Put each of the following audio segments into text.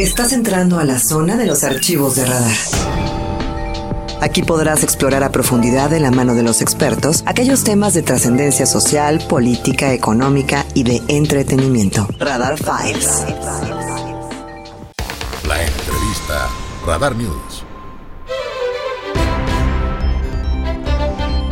Estás entrando a la zona de los archivos de radar. Aquí podrás explorar a profundidad de la mano de los expertos aquellos temas de trascendencia social, política, económica y de entretenimiento. Radar Files. La entrevista Radar News.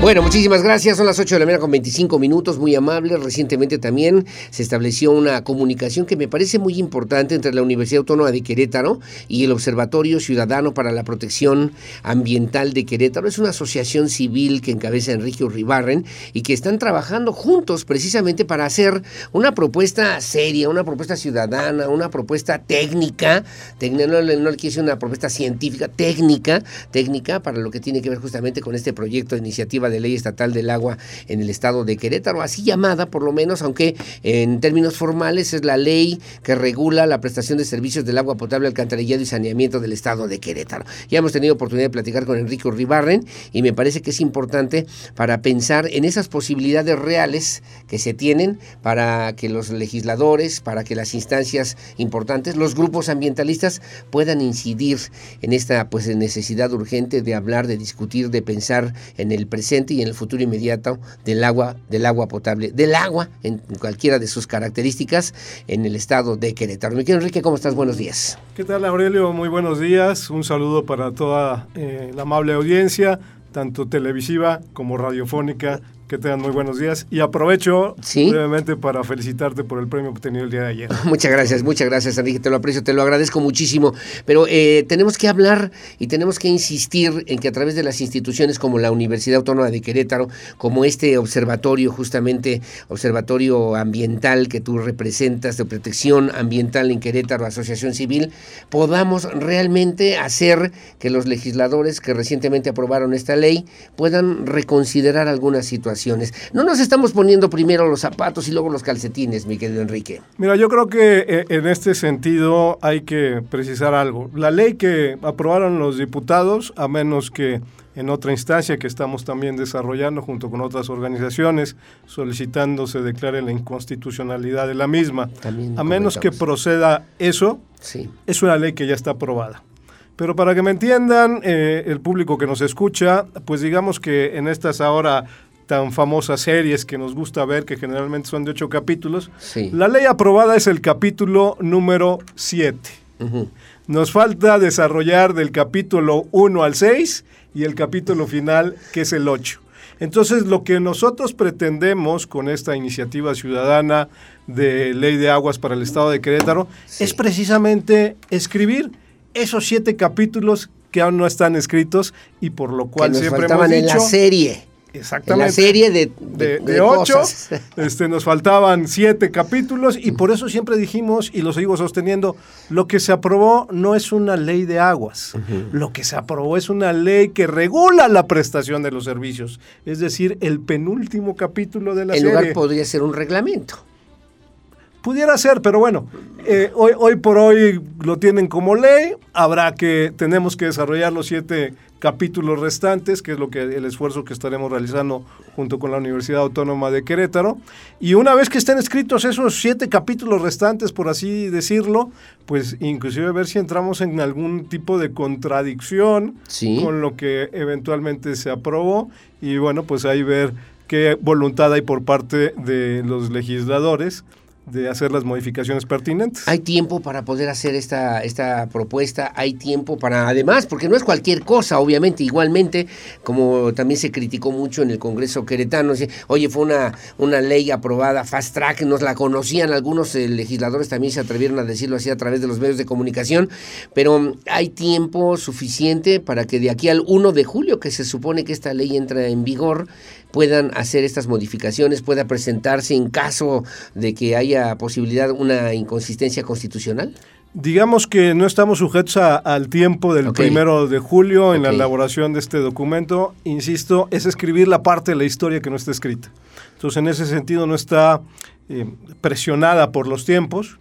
Bueno, muchísimas gracias. Son las 8 de la mañana con 25 minutos, muy amables. Recientemente también se estableció una comunicación que me parece muy importante entre la Universidad Autónoma de Querétaro y el Observatorio Ciudadano para la Protección Ambiental de Querétaro. Es una asociación civil que encabeza Enrique Uribarren y que están trabajando juntos precisamente para hacer una propuesta seria, una propuesta ciudadana, una propuesta técnica, no, no, le quiero decir una propuesta científica, técnica, técnica para lo que tiene que ver justamente con este proyecto de iniciativa de Ley Estatal del Agua en el estado de Querétaro, así llamada por lo menos, aunque en términos formales es la ley que regula la prestación de servicios del agua potable, alcantarillado y saneamiento del estado de Querétaro. Ya hemos tenido oportunidad de platicar con Enrique Ribarren y me parece que es importante para pensar en esas posibilidades reales que se tienen para que los legisladores, para que las instancias importantes, los grupos ambientalistas puedan incidir en esta pues necesidad urgente de hablar, de discutir, de pensar en el presente y en el futuro inmediato del agua, del agua potable, del agua en cualquiera de sus características en el estado de Querétaro. Mi querido Enrique, ¿cómo estás? Buenos días. ¿Qué tal, Aurelio? Muy buenos días. Un saludo para toda eh, la amable audiencia, tanto televisiva como radiofónica que tengan muy buenos días. Y aprovecho brevemente para felicitarte por el premio obtenido el día de ayer. Muchas gracias, muchas gracias Enrique, te lo aprecio, te lo agradezco muchísimo, pero eh, tenemos que hablar y tenemos que insistir en que a través de las instituciones como la Universidad Autónoma de Querétaro, como este observatorio justamente, observatorio ambiental que tú representas de protección ambiental en Querétaro, Asociación Civil, podamos realmente hacer que los legisladores que recientemente aprobaron esta ley puedan reconsiderar algunas situaciones no nos estamos poniendo primero los zapatos y luego los calcetines, mi querido Enrique. Mira, yo creo que eh, en este sentido hay que precisar algo. La ley que aprobaron los diputados, a menos que en otra instancia que estamos también desarrollando junto con otras organizaciones, solicitando se declare la inconstitucionalidad de la misma. a menos que proceda eso, sí. es una ley que ya está aprobada. Pero para que me entiendan, eh, el público que nos escucha, pues digamos que en estas ahora tan famosas series que nos gusta ver, que generalmente son de ocho capítulos. La ley aprobada es el capítulo número siete. Nos falta desarrollar del capítulo 1 al 6 y el capítulo final, que es el 8. Entonces, lo que nosotros pretendemos con esta iniciativa ciudadana de ley de aguas para el Estado de Querétaro es precisamente escribir esos siete capítulos que aún no están escritos y por lo cual siempre hemos dicho, en la serie. Exactamente. la serie de, de, ocho, este, nos faltaban siete capítulos y por eso siempre dijimos, y lo sigo sosteniendo, lo que se aprobó no es una ley de aguas, lo que se aprobó es una ley que regula la prestación de los servicios, es decir, el penúltimo capítulo de la serie. En lugar podría ser un reglamento. Pudiera ser, pero bueno, eh, hoy, hoy por hoy lo tienen como ley, habrá que, tenemos que desarrollar los siete capítulos restantes, que es lo que el esfuerzo que estaremos realizando junto con la Universidad Autónoma de Querétaro. Y una vez que estén escritos esos siete capítulos restantes, por así decirlo, pues inclusive ver si entramos en algún tipo de contradicción con lo que eventualmente se aprobó. Y bueno, pues ahí ver qué voluntad hay por parte de los legisladores de hacer las modificaciones pertinentes. Hay tiempo para poder hacer esta, esta propuesta, hay tiempo para, además, porque no es cualquier cosa, obviamente, igualmente, como también se criticó mucho en el Congreso queretano, oye, fue una, una ley aprobada, fast track, nos la conocían, algunos eh, legisladores también se atrevieron a decirlo así a través de los medios de comunicación, pero hay tiempo suficiente para que de aquí al 1 de julio, que se supone que esta ley entra en vigor, puedan hacer estas modificaciones, pueda presentarse en caso de que haya posibilidad una inconsistencia constitucional? Digamos que no estamos sujetos al tiempo del primero de julio en la elaboración de este documento. Insisto, es escribir la parte de la historia que no está escrita. Entonces, en ese sentido, no está eh, presionada por los tiempos.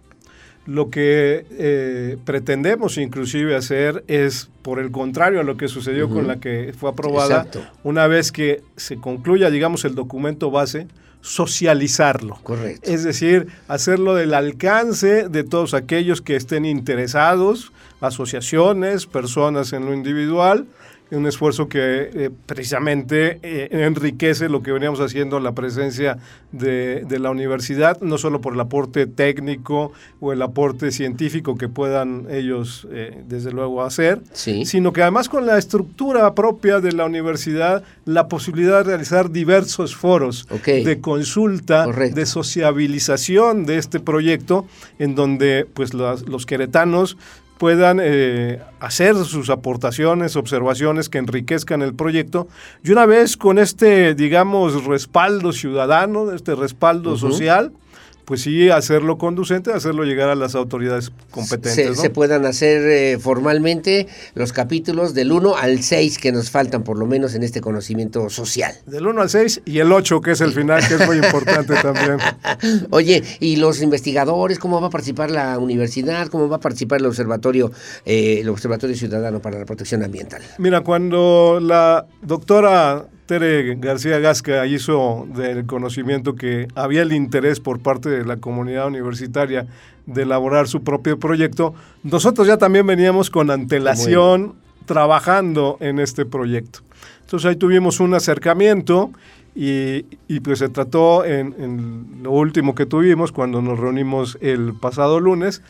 Lo que eh, pretendemos inclusive hacer es, por el contrario a lo que sucedió con la que fue aprobada, una vez que se concluya, digamos, el documento base, socializarlo. Correcto. Es decir, hacerlo del alcance de todos aquellos que estén interesados, asociaciones, personas en lo individual, un esfuerzo que eh, precisamente eh, enriquece lo que veníamos haciendo la presencia de, de, la universidad, no solo por el aporte técnico o el aporte científico que puedan ellos, eh, desde luego, hacer, Sí. sino que además con la estructura propia de la universidad, la posibilidad de realizar diversos foros de consulta, Correcto. de sociabilización de este proyecto, en donde pues las- los queretanos puedan eh, hacer sus aportaciones, observaciones que enriquezcan el proyecto. Y una vez con este, digamos, respaldo ciudadano, este respaldo social, pues sí hacerlo conducente, hacerlo llegar a las autoridades competentes. se, ¿no? se puedan hacer eh, formalmente los capítulos del 1 al 6 que nos faltan por lo menos en este conocimiento social. Del 1 al 6 y el 8, que es el final, que es muy importante también. Oye, ¿y los investigadores? ¿Cómo va a participar la universidad? ¿Cómo va a participar el observatorio, eh, el observatorio ciudadano para la protección ambiental? Mira, cuando la doctora Tere García Gasca hizo del conocimiento que había el interés por parte de la comunidad universitaria de elaborar su propio proyecto, nosotros ya también veníamos con antelación trabajando en este proyecto. Entonces ahí tuvimos un acercamiento y, y pues se trató en, en lo último que tuvimos cuando nos reunimos el pasado lunes,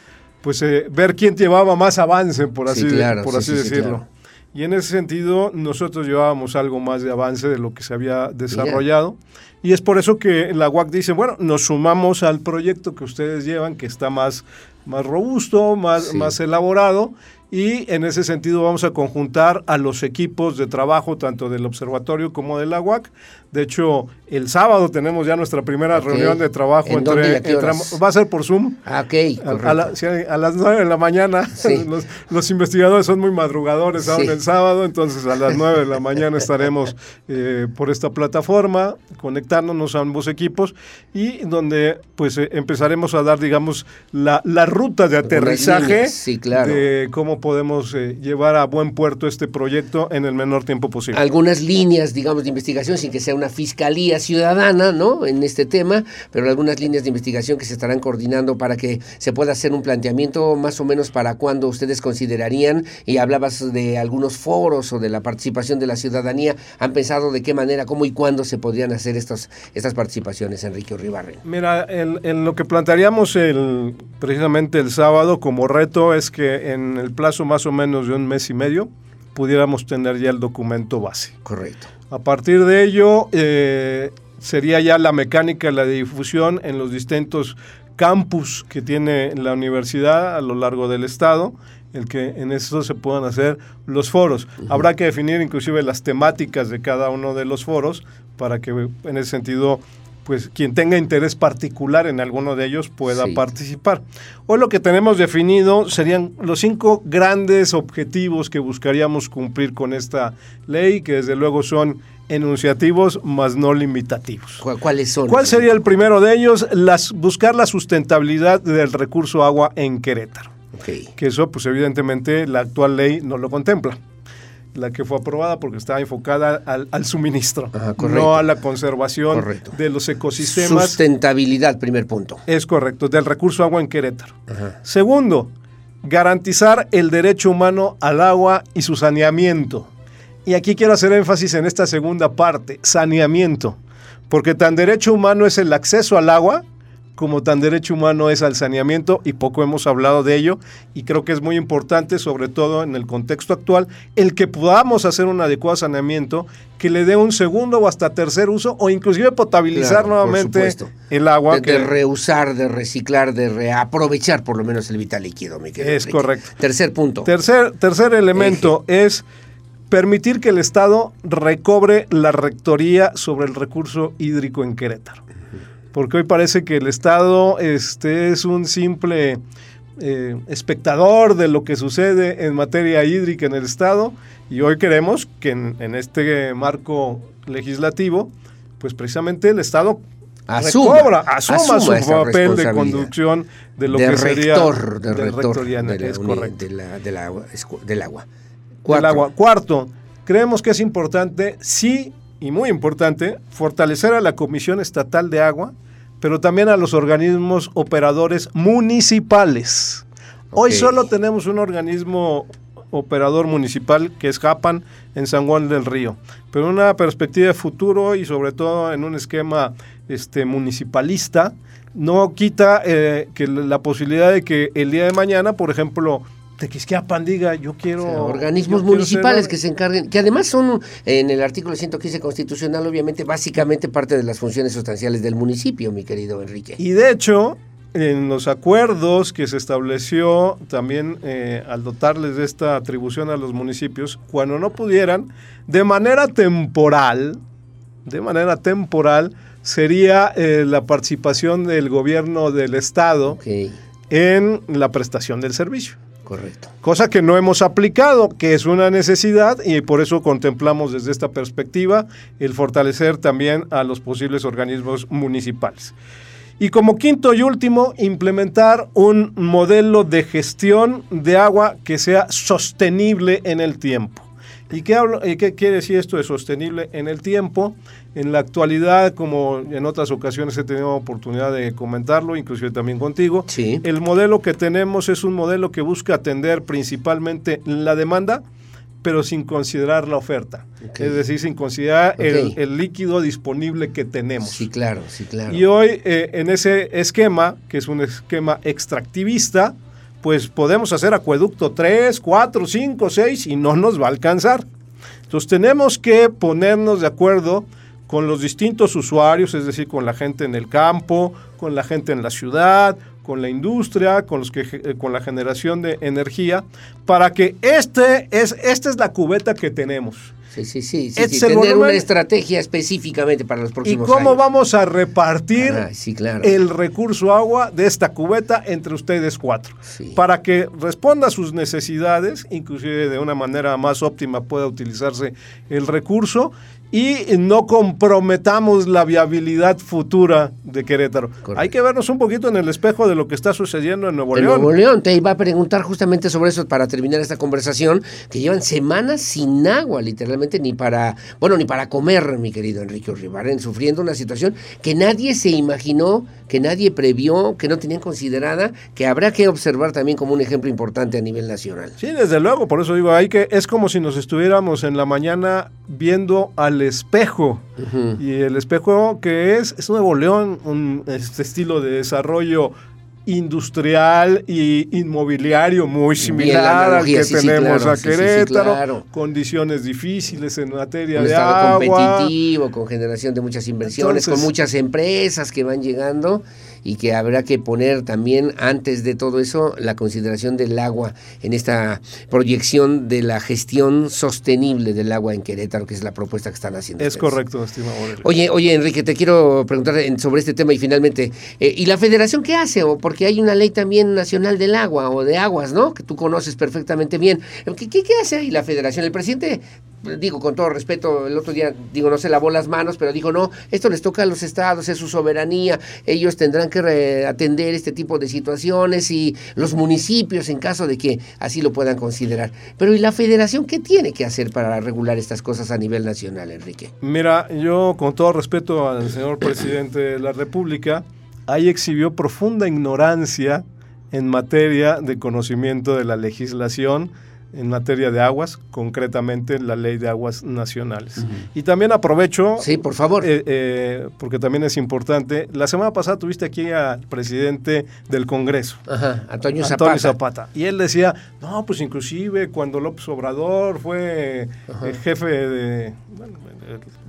pues eh, ver quién llevaba más avance, por Sí, así, claro, por sí, así sí, sí, decirlo. claro. Y en ese sentido, nosotros llevábamos algo más de avance de lo que se había desarrollado. Y es por eso que la UAC dice, bueno, nos sumamos al proyecto que ustedes llevan, que está más, más robusto, más, Sí. más elaborado. Y en ese sentido vamos a conjuntar a los equipos de trabajo, tanto del observatorio como de la UAC. De hecho, el sábado tenemos ya nuestra primera reunión de trabajo. ¿En entre- horas? va a ser por Zoom. Ah, ok, A, a correcto. la- sí, a las 9 de la mañana, Sí. los, los investigadores son muy madrugadores aún Sí. el sábado, entonces a las 9 de la mañana estaremos eh, por esta plataforma, conectándonos a ambos equipos y donde pues eh, empezaremos a dar, digamos, la, la ruta de aterrizaje sí, claro. de cómo podemos eh, llevar a buen puerto este proyecto en el menor tiempo posible. algunas líneas, digamos, de investigación, sin que sea una fiscalía ciudadana, ¿no? En este tema, pero algunas líneas de investigación que se estarán coordinando para que se pueda hacer un planteamiento más o menos para cuándo ustedes considerarían, y hablabas de algunos foros o de la participación de la ciudadanía, ¿han pensado de qué manera, cómo y cuándo se podrían hacer estos, estas participaciones, Enrique Uribarren? Mira, en, en lo que plantearíamos el, precisamente el sábado como reto es que en el plazo más o menos de un mes y medio pudiéramos tener ya el documento base. Correcto. A partir de ello, eh, sería ya la mecánica, la difusión en los distintos campus que tiene la universidad a lo largo del estado, el que en eso se puedan hacer los foros. Habrá que definir inclusive las temáticas de cada uno de los foros para que en ese sentido pues quien tenga interés particular en alguno de ellos pueda Sí. participar. Hoy lo que tenemos definido serían los cinco grandes objetivos que buscaríamos cumplir con esta ley, que desde luego son enunciativos más no limitativos. ¿Cu- ¿Cuáles son? ¿Cuál sería el primero de ellos? Las, buscar la sustentabilidad del recurso agua en Querétaro. Ok. Que eso, pues evidentemente, la actual ley no lo contempla. La que fue aprobada porque estaba enfocada al, al suministro, Ajá, no a la conservación Correcto. de los ecosistemas. Sustentabilidad, primer punto. Es correcto, del recurso agua en Querétaro. Ajá. Segundo, garantizar el derecho humano al agua y su saneamiento. Y aquí quiero hacer énfasis en esta segunda parte, saneamiento, porque tan derecho humano es el acceso al agua como tan derecho humano es al saneamiento y poco hemos hablado de ello y creo que es muy importante, sobre todo en el contexto actual, el que podamos hacer un adecuado saneamiento que le dé un segundo o hasta tercer uso o inclusive potabilizar Claro, nuevamente el agua. De, que- de reusar, de reciclar, de reaprovechar por lo menos el vital líquido, mi querido Es Enrique. correcto. Tercer punto. Tercer, tercer elemento es permitir que el Estado recobre la rectoría sobre el recurso hídrico en Querétaro. Porque hoy parece que el Estado este, es un simple eh, espectador de lo que sucede en materia hídrica en el Estado y hoy queremos que en, en este marco legislativo, pues precisamente el Estado Asuma, recobra, asuma, asuma su papel de conducción de lo de que sería de del rector de la es uni- correcto. de la- del agua. del agua. del Cuatro. agua. Cuarto, creemos que es importante sí y muy importante, fortalecer a la Comisión Estatal de Agua, pero también a los organismos operadores municipales. Hoy solo tenemos un organismo operador municipal que es Japan en San Juan del Río, pero una perspectiva de futuro y sobre todo en un esquema este, municipalista, no quita eh, que la posibilidad de que el día de mañana, por ejemplo, Tequisquiapan diga, yo quiero... O sea, organismos yo quiero ser municipales que se encarguen, que además son en el artículo 115 constitucional, obviamente, básicamente parte de las funciones sustanciales del municipio, mi querido Enrique. Y de hecho, en los acuerdos que se estableció también eh, al dotarles de esta atribución a los municipios, cuando no pudieran, de manera temporal, de manera temporal, sería eh, la participación del gobierno del Estado en la prestación del servicio. Correcto. Cosa que no hemos aplicado, que es una necesidad y por eso contemplamos desde esta perspectiva el fortalecer también a los posibles organismos municipales. Y como quinto y último, implementar un modelo de gestión de agua que sea sostenible en el tiempo. ¿Y qué, hablo- y qué quiere decir esto de sostenible en el tiempo? En la actualidad, como en otras ocasiones he tenido oportunidad de comentarlo, inclusive también contigo, Sí. el modelo que tenemos es un modelo que busca atender principalmente la demanda, pero sin considerar la oferta. Ok. Es decir, sin considerar el, Ok. el líquido disponible que tenemos. Sí, claro, sí, claro. Y hoy, eh, en ese esquema, que es un esquema extractivista, pues podemos hacer acueducto 3, 4, 5, 6 y no nos va a alcanzar. Entonces tenemos que ponernos de acuerdo con los distintos usuarios, es decir, con la gente en el campo, con la gente en la ciudad, con la industria, con, los que, eh, con la generación de energía, para que este es, esta es la cubeta que tenemos. Sí, sí, sí. sí, Este sí, Tener volumen. una estrategia específicamente para los ¿Y próximos cómo años. vamos a repartir Ah, sí, claro. el recurso agua de esta cubeta entre ustedes cuatro? Para que responda a sus necesidades, inclusive de una manera más óptima pueda utilizarse el recurso y no comprometamos la viabilidad futura de Querétaro. Correcto. Hay que vernos un poquito en el espejo de lo que está sucediendo en Nuevo de León. Nuevo León. Te iba a preguntar justamente sobre eso para terminar esta conversación, que llevan semanas sin agua, literalmente, ni para, bueno, ni para comer, mi querido Enrique Urribarren, sufriendo una situación que nadie se imaginó, que nadie previó, que no tenían considerada, que habrá que observar también como un ejemplo importante a nivel nacional. Sí, desde luego, por eso digo, hay que es como si nos estuviéramos en la mañana viendo al espejo. Y el espejo que es, es Nuevo León, un este estilo de desarrollo industrial y inmobiliario muy similar al que sí, sí, tenemos claro, a sí, Querétaro, claro. condiciones difíciles en materia un de agua. competitivo, con generación de muchas inversiones, Entonces- con muchas empresas que van llegando y que habrá que poner también antes de todo eso la consideración del agua en esta proyección de la gestión sostenible del agua en Querétaro, que es la propuesta que están haciendo. Es ustedes. correcto, estimado Aurelio. Oye, oye, Enrique, te quiero preguntar sobre este tema y finalmente, eh, ¿y la federación qué hace? O porque hay una ley también nacional del agua o de aguas, ¿no? Que tú conoces perfectamente bien. ¿Qué, qué, qué hace ahí la federación? El presidente, digo con todo respeto, el otro día, digo, no se lavó las manos, pero dijo, no, esto les toca a los estados, es su soberanía, ellos tendrán que atender este tipo de situaciones y los municipios en caso de que así lo puedan considerar. Pero ¿y la federación qué tiene que hacer para regular estas cosas a nivel nacional, Enrique? Mira, yo con todo respeto al señor presidente de la República, ahí exhibió profunda ignorancia en materia de conocimiento de la legislación en materia de aguas, concretamente la ley de aguas nacionales. Y también aprovecho, Sí, por favor. eh, eh, porque también es importante, la semana pasada tuviste aquí al presidente del Congreso. Ajá, Antonio Zapata. Antonio Zapata. Y él decía, no, pues inclusive cuando López Obrador fue el jefe de- bueno,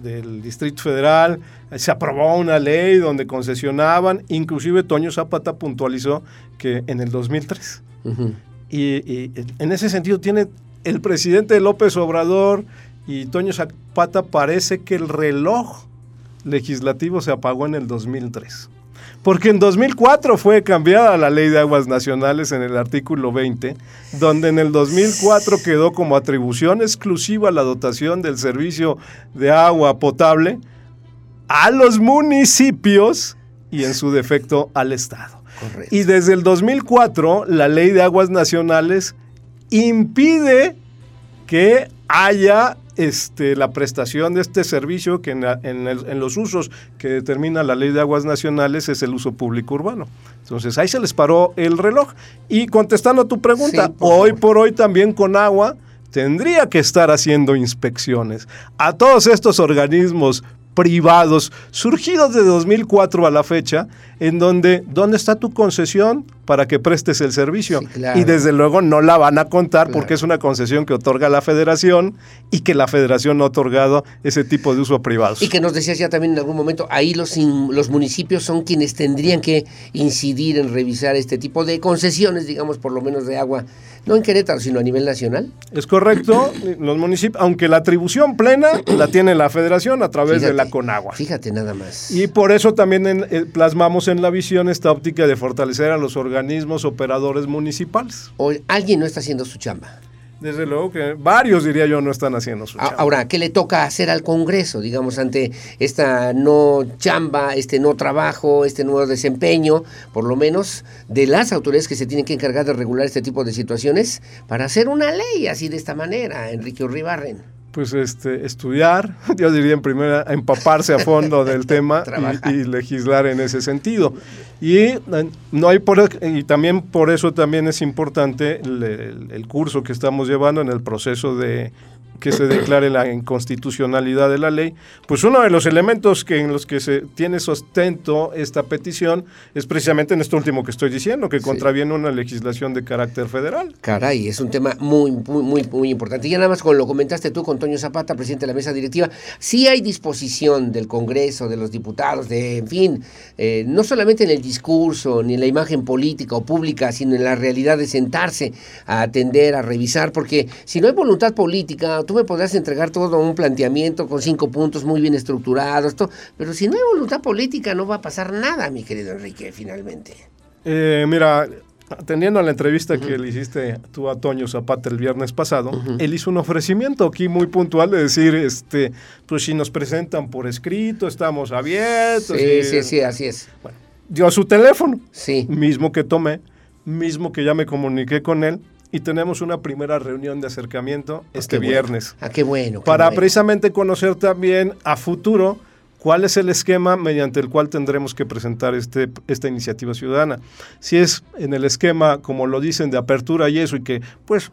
del- Distrito Federal, se aprobó una ley donde concesionaban, inclusive Toño Zapata puntualizó que en el 2003. Ujú. Y, en ese sentido tiene el presidente López Obrador y Toño Zapata parece que el reloj legislativo se apagó en el 2003. Porque en 2004 fue cambiada la ley de aguas nacionales en el artículo 20, donde en el 2004 quedó como atribución exclusiva la dotación del servicio de agua potable a los municipios y en su defecto al Estado. Correcto. Y desde el 2004, la ley de aguas nacionales impide que haya este, la prestación de este servicio que en, en, en, los usos que determina la ley de aguas nacionales es el uso público urbano. Entonces ahí se les paró el reloj. Y contestando a tu pregunta, Sí, por hoy favor. por hoy también con agua tendría que estar haciendo inspecciones a todos estos organismos privados surgidos de 2004 a la fecha, en donde, ¿dónde está tu concesión para que prestes el servicio? Sí, claro. Y desde luego no la van a contar Claro. porque es una concesión que otorga la federación y que la federación no ha otorgado ese tipo de uso a privados. Y que nos decías ya también en algún momento, ahí los, in- los municipios son quienes tendrían que incidir en revisar este tipo de concesiones, digamos, por lo menos de agua, no en Querétaro, sino a nivel nacional. Es correcto, los municipios, aunque la atribución plena la tiene la federación a través de la Conagua. Fíjate nada más. Y por eso también en- eh, plasmamos en la visión esta óptica de fortalecer a los organismos operadores municipales. O alguien no está haciendo su chamba. Desde luego que varios, diría yo, no están haciendo su chamba. Ahora, ¿qué le toca hacer al Congreso, digamos, ante esta no chamba, este no trabajo, este nuevo desempeño, por lo menos de las autoridades que se tienen que encargar de regular este tipo de situaciones, para hacer una ley así de esta manera, Enrique Urribarren? Pues este, estudiar, yo diría en primera, empaparse a fondo del tema y, y legislar en ese sentido. Y eh, no hay por, y también por eso también es importante el curso que estamos llevando en el proceso de que se declare la inconstitucionalidad de la ley, pues uno de los elementos que en los que se tiene sustento esta petición es precisamente en esto último que estoy diciendo, que contraviene una legislación de carácter federal. Caray, es un tema muy, muy, muy, muy importante. Y ya nada más con lo comentaste tú con Toño Zapata, presidente de la mesa directiva, sí hay disposición del Congreso, de los diputados, de, en fin, eh, no solamente en el discurso, ni en la imagen política o pública, sino en la realidad de sentarse a atender, a revisar, porque si no hay voluntad política, tú me podrás entregar todo un planteamiento con cinco puntos muy bien estructurados, todo, pero si no hay voluntad política no va a pasar nada, mi querido Enrique, finalmente. Eh, mira, atendiendo a la entrevista que le hiciste tú a Toño Zapata el viernes pasado, él hizo un ofrecimiento aquí muy puntual de decir, este, pues si nos presentan por escrito, estamos abiertos. Sí, y- sí, sí, así es. Dio su teléfono, Sí. mismo que tomé, mismo que ya me comuniqué con él, y tenemos una primera reunión de acercamiento este Qué bueno. viernes Ah, qué bueno. qué para bueno. precisamente conocer también a futuro cuál es el esquema mediante el cual tendremos que presentar este, esta iniciativa ciudadana. Si es en el esquema, como lo dicen, de apertura y eso, y que pues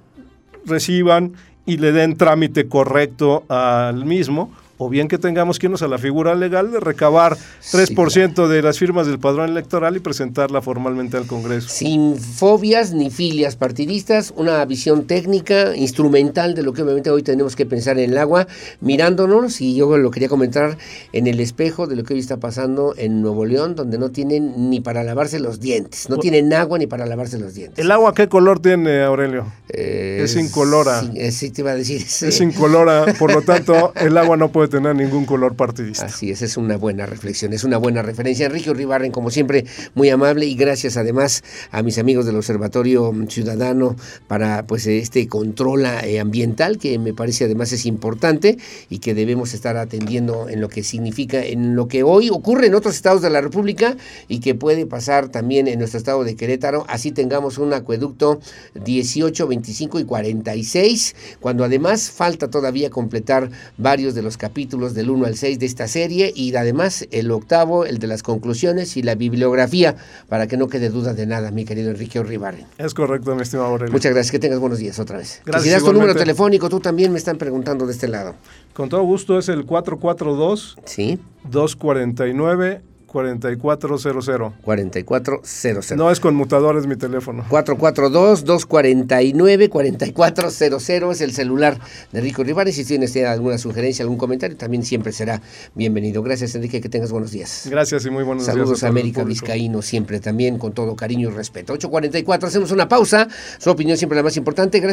reciban y le den trámite correcto al mismo, o bien que tengamos que irnos a la figura legal de recabar Sí, 3% de las firmas del padrón electoral y presentarla formalmente al Congreso. Sin fobias ni filias partidistas, una visión técnica, instrumental de lo que obviamente hoy tenemos que pensar en el agua, mirándonos, y yo lo quería comentar, en el espejo de lo que hoy está pasando en Nuevo León, donde no tienen ni para lavarse los dientes, no tienen agua ni para lavarse los dientes. ¿El agua qué color tiene, Aurelio? Eh, es incolora. Sí, eh, sí, te iba a decir. sí. Es incolora, por lo tanto, el agua no puede tener ningún color partidista. Así es, es una buena reflexión, es una buena referencia. Enrique Ribarren, como siempre, muy amable y gracias además a mis amigos del Observatorio Ciudadano para pues este control eh, ambiental que me parece además es importante y que debemos estar atendiendo en lo que significa, en lo que hoy ocurre en otros estados de la República y que puede pasar también en nuestro estado de Querétaro, así tengamos un acueducto 18, 25 y 46, cuando además falta todavía completar varios de los capítulos del 1 al 6 de esta serie y además el octavo, el de las conclusiones y la bibliografía, para que no quede duda de nada, mi querido Enrique Ribarren. Es correcto, mi estimado Aurelio. Muchas gracias, que tengas buenos días otra vez. Gracias, si das tu número telefónico, tú también me están preguntando de este lado. Con todo gusto es el 442 ¿Sí? 249 4400. 4400. No es conmutador, es mi teléfono. 442-249-4400 es el celular de Enrique Ribarren. Si tienes alguna sugerencia, algún comentario, también siempre será bienvenido. Gracias, Enrique, que tengas buenos días. Gracias y muy buenos días. Saludos a América. Vizcaíno, siempre también con todo cariño y respeto. 8.44, hacemos una pausa. Su opinión siempre la más importante. Gracias.